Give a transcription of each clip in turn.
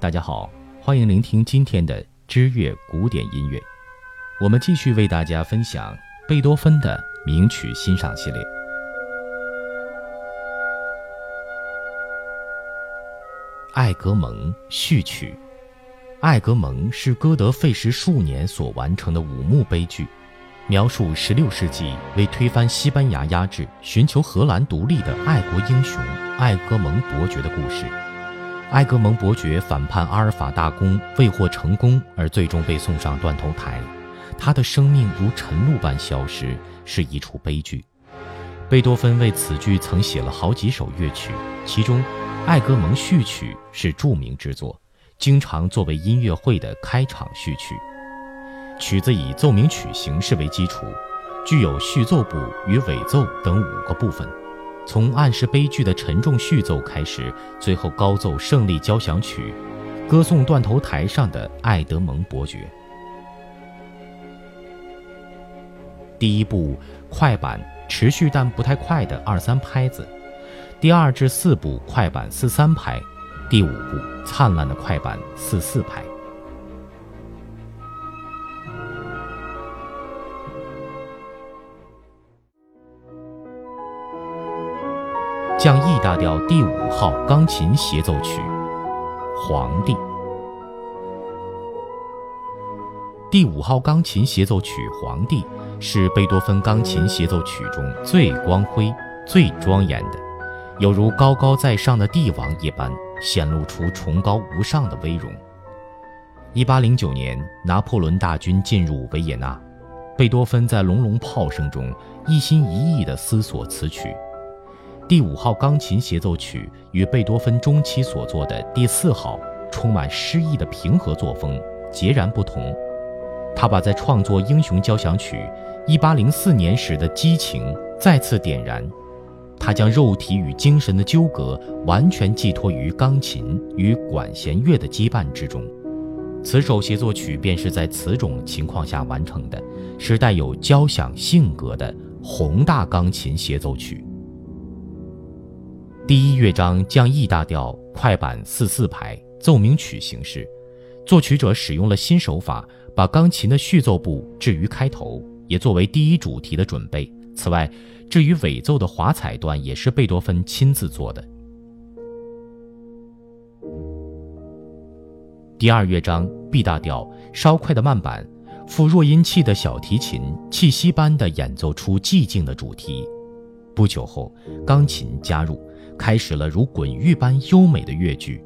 大家好，欢迎聆听今天的知乐古典音乐。我们继续为大家分享贝多芬的名曲欣赏系列。《艾格蒙》序曲，《艾格蒙》是歌德费时数年所完成的五幕悲剧，描述16世纪为推翻西班牙压制、寻求荷兰独立的爱国英雄艾格蒙伯爵的故事。埃格蒙伯爵反叛阿尔法大公未获成功，而最终被送上断头台。他的生命如晨露般消失，是一出悲剧。贝多芬为此剧曾写了好几首乐曲，其中《艾格蒙序曲》是著名之作，经常作为音乐会的开场序曲。曲子以奏鸣曲形式为基础，具有序奏部与尾奏等五个部分。从暗示悲剧的沉重序奏开始，最后高奏胜利交响曲，歌颂断头台上的爱德蒙伯爵。第一部快板持续但不太快的二三拍子，第二至四部快板四三拍，第五部灿烂的快板四四拍。降 E 大调第五号钢琴协奏曲，《皇帝》。第五号钢琴协奏曲《皇帝》是贝多芬钢琴协奏曲中最光辉、最庄严的，犹如高高在上的帝王一般，显露出崇高无上的威容。一八零九年，拿破仑大军进入维也纳，贝多芬在隆隆炮声中一心一意地思索此曲。第五号钢琴协奏曲与贝多芬中期所作的第四号充满诗意的平和作风截然不同。他把在创作《英雄交响曲》1804年时的激情再次点燃，他将肉体与精神的纠葛完全寄托于钢琴与管弦乐的羁绊之中。此首协奏曲便是在此种情况下完成的，是带有交响性格的宏大钢琴协奏曲。第一乐章降 E 大调快板四四拍奏鸣曲形式，作曲者使用了新手法，把钢琴的序奏部置于开头，也作为第一主题的准备。此外，至于尾奏的华彩段也是贝多芬亲自做的。第二乐章 B 大调稍快的慢板，附弱音器的小提琴气息般的演奏出寂静的主题。不久后，钢琴加入。开始了如滚玉般优美的乐句，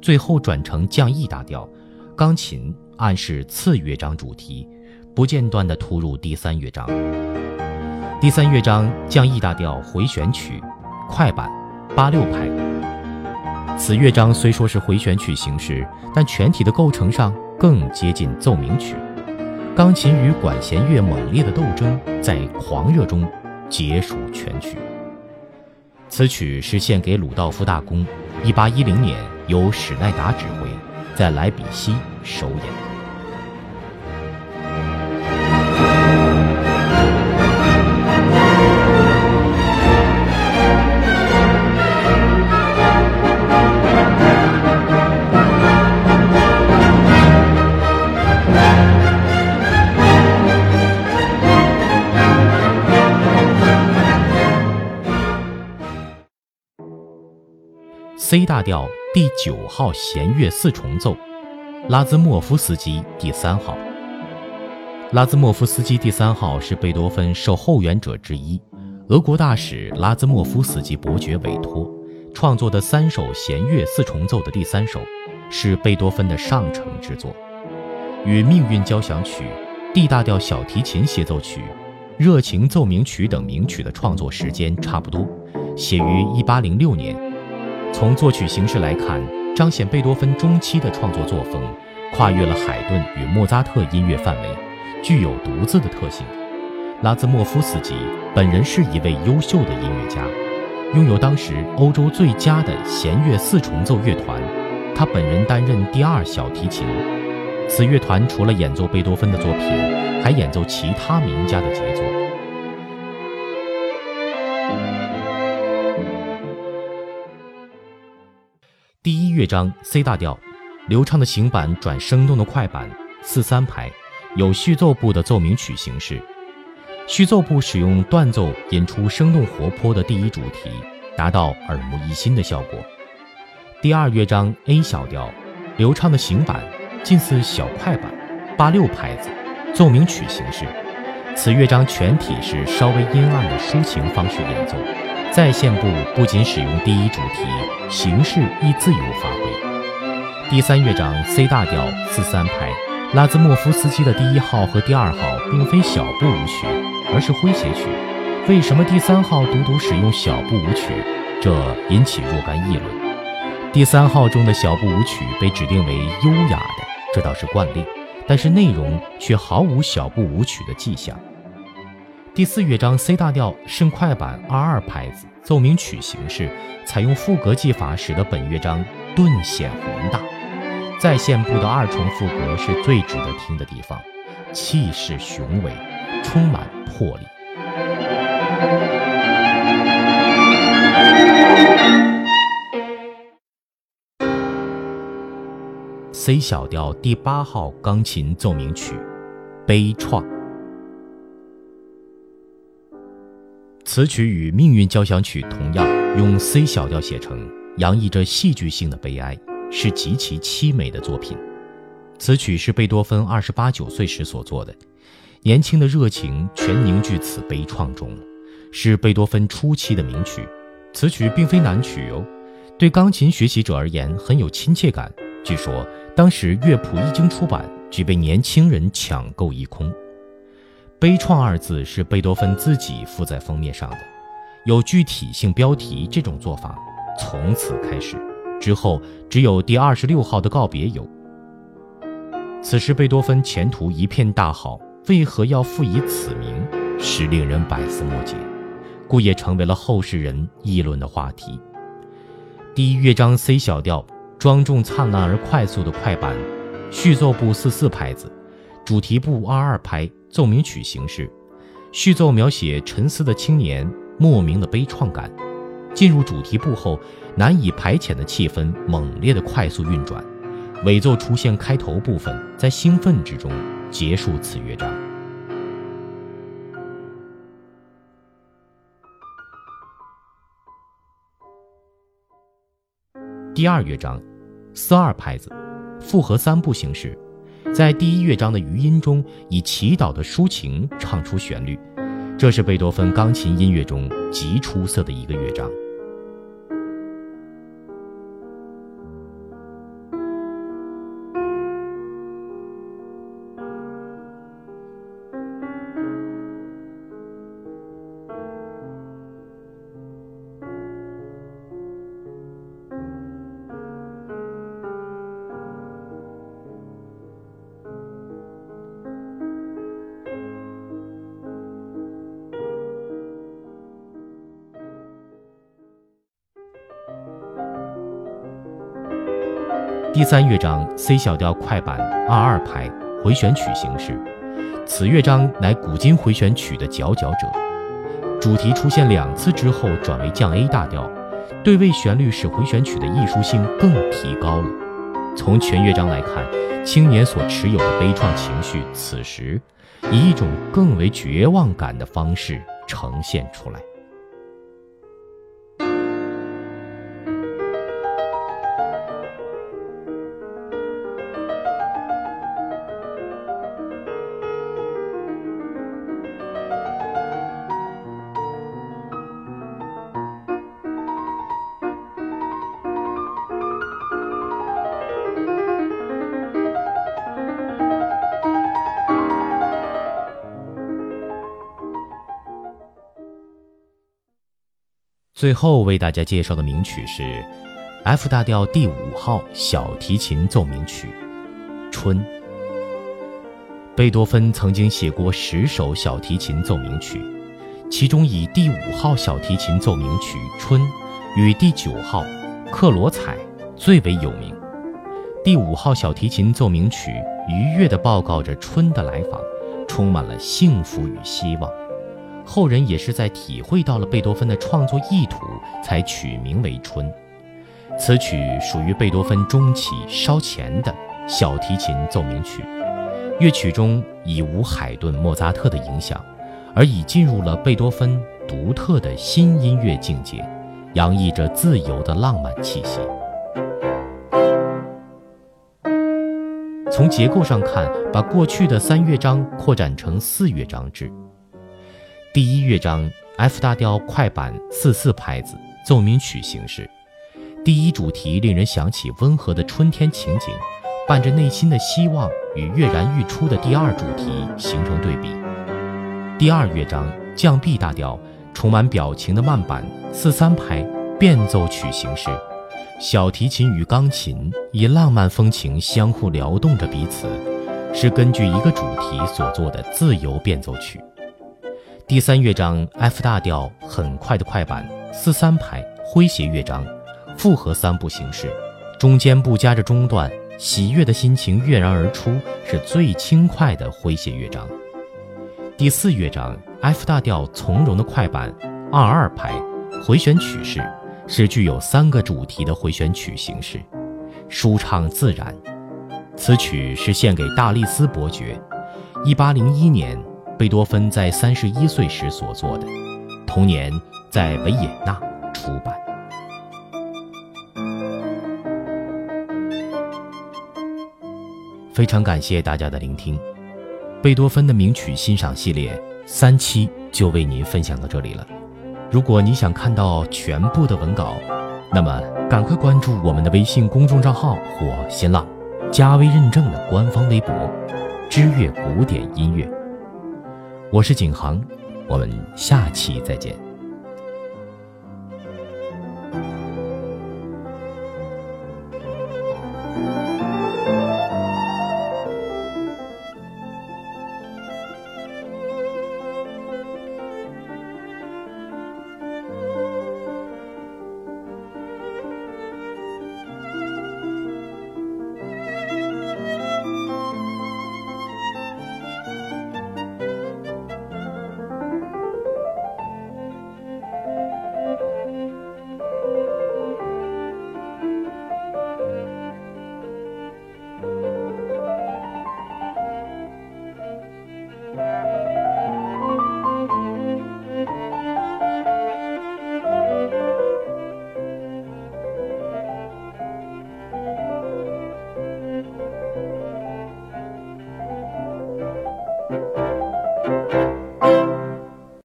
最后转成降 E 大调，钢琴暗示次乐章主题，不间断地突入第三乐章。第三乐章降 E 大调回旋曲，快板八六拍。此乐章虽说是回旋曲形式，但全体的构成上更接近奏鸣曲，钢琴与管弦乐猛烈的斗争在狂热中结束全曲。此曲是献给鲁道夫大公，1810年由史奈达指挥，在莱比锡首演。C 大调第九号弦乐四重奏，拉兹莫夫斯基第三号。拉兹莫夫斯基第三号是贝多芬受后援者之一，俄国大使拉兹莫夫斯基伯爵委托创作的三首弦乐四重奏的第三首，是贝多芬的上乘之作，与《命运交响曲》、D 大调小提琴协奏曲、热情奏鸣曲等名曲的创作时间差不多，写于1806年。从作曲形式来看，彰显贝多芬中期的创作作风，跨越了海顿与莫扎特音乐范围，具有独自的特性。拉兹莫夫斯基本人是一位优秀的音乐家，拥有当时欧洲最佳的弦乐四重奏乐团，他本人担任第二小提琴。此乐团除了演奏贝多芬的作品，还演奏其他名家的杰作。第一乐章 C 大调流畅的行板转生动的快板，四三拍，有序奏部的奏鸣曲形式。序奏部使用断奏引出生动活泼的第一主题，达到耳目一新的效果。第二乐章 A 小调，流畅的行板，近似小快板，八六拍子，奏鸣曲形式。此乐章全体是稍微阴暗的抒情方式演奏，再现部不仅使用第一主题，形式亦自由发挥。第三乐章 C 大调四三拍，拉兹莫夫斯基的第一号和第二号并非小步舞曲，而是诙谐曲。为什么第三号独独使用小步舞曲？这引起若干议论。第三号中的小步舞曲被指定为优雅的，这倒是惯例，但是内容却毫无小步舞曲的迹象。第四乐章 C 大调甚快板二二拍子，奏鸣曲形式，采用赋格技法，使得本乐章顿显宏大。再现部的二重赋格是最值得听的地方，气势雄伟，充满魄力。C 小调第八号钢琴奏鸣曲，悲怆。此曲与《命运交响曲》同样用 C 小调写成，洋溢着戏剧性的悲哀，是极其凄美的作品。此曲是贝多芬二十八九岁时所作的，年轻的热情全凝聚此悲怆中，是贝多芬初期的名曲。此曲并非难曲哦，对钢琴学习者而言很有亲切感。据说当时乐谱一经出版，即被年轻人抢购一空。悲怆二字是贝多芬自己附在封面上的，有具体性标题。这种做法从此开始，之后只有第二十六号的告别有。此时贝多芬前途一片大好，为何要赋以此名，实令人百思莫解，故也成为了后世人议论的话题。第一乐章 C 小调。庄重灿烂而快速的快板，序奏部四四拍子，主题部二二拍，奏鸣曲形式。序奏描写沉思的青年，莫名的悲怆感。进入主题部后，难以排遣的气氛猛烈的快速运转。尾奏出现开头部分，在兴奋之中结束此乐章。第二乐章。四二拍子，复合三部形式，在第一乐章的余音中，以祈祷的抒情唱出旋律，这是贝多芬钢琴音乐中极出色的一个乐章。第三乐章 C 小调快板二二拍回旋曲形式，此乐章乃古今回旋曲的佼佼者。主题出现两次之后转为降 A 大调，对位旋律使回旋曲的艺术性更提高了。从全乐章来看，青年所持有的悲怆情绪，此时以一种更为绝望感的方式呈现出来。最后为大家介绍的名曲是 F 大调第五号小提琴奏鸣曲《春》。贝多芬曾经写过十首小提琴奏鸣曲，其中以第五号小提琴奏鸣曲《春》与第九号《克罗采》最为有名。第五号小提琴奏鸣曲愉悦地报告着春的来访，充满了幸福与希望。后人也是在体会到了贝多芬的创作意图，才取名为《春》。此曲属于贝多芬中期稍前的小提琴奏鸣曲，乐曲中已无海顿、莫扎特的影响，而已进入了贝多芬独特的新音乐境界，洋溢着自由的浪漫气息。从结构上看，把过去的三乐章扩展成四乐章制。第一乐章 F 大调快板四四拍子奏鸣曲形式，第一主题令人想起温和的春天情景，伴着内心的希望与跃然欲出的第二主题形成对比。第二乐章降 B 大调充满表情的慢板四三拍变奏曲形式。小提琴与钢琴以浪漫风情相互撩动着彼此，是根据一个主题所做的自由变奏曲。第三乐章 F 大调很快的快板四三拍诙谐乐章，复合三部形式，中间不夹着中断，喜悦的心情跃然而出，是最轻快的诙谐乐章。第四乐章 F 大调从容的快板二二拍回旋曲式。是具有三个主题的回旋曲形式，舒畅自然。此曲是献给大力斯伯爵，一八零一年，贝多芬在三十一岁时所作的，同年在维也纳出版。非常感谢大家的聆听，贝多芬的名曲欣赏系列三期就为您分享到这里了。如果你想看到全部的文稿，那么赶快关注我们的微信公众账号或新浪加微认证的官方微博“知乐古典音乐”。我是景航，我们下期再见。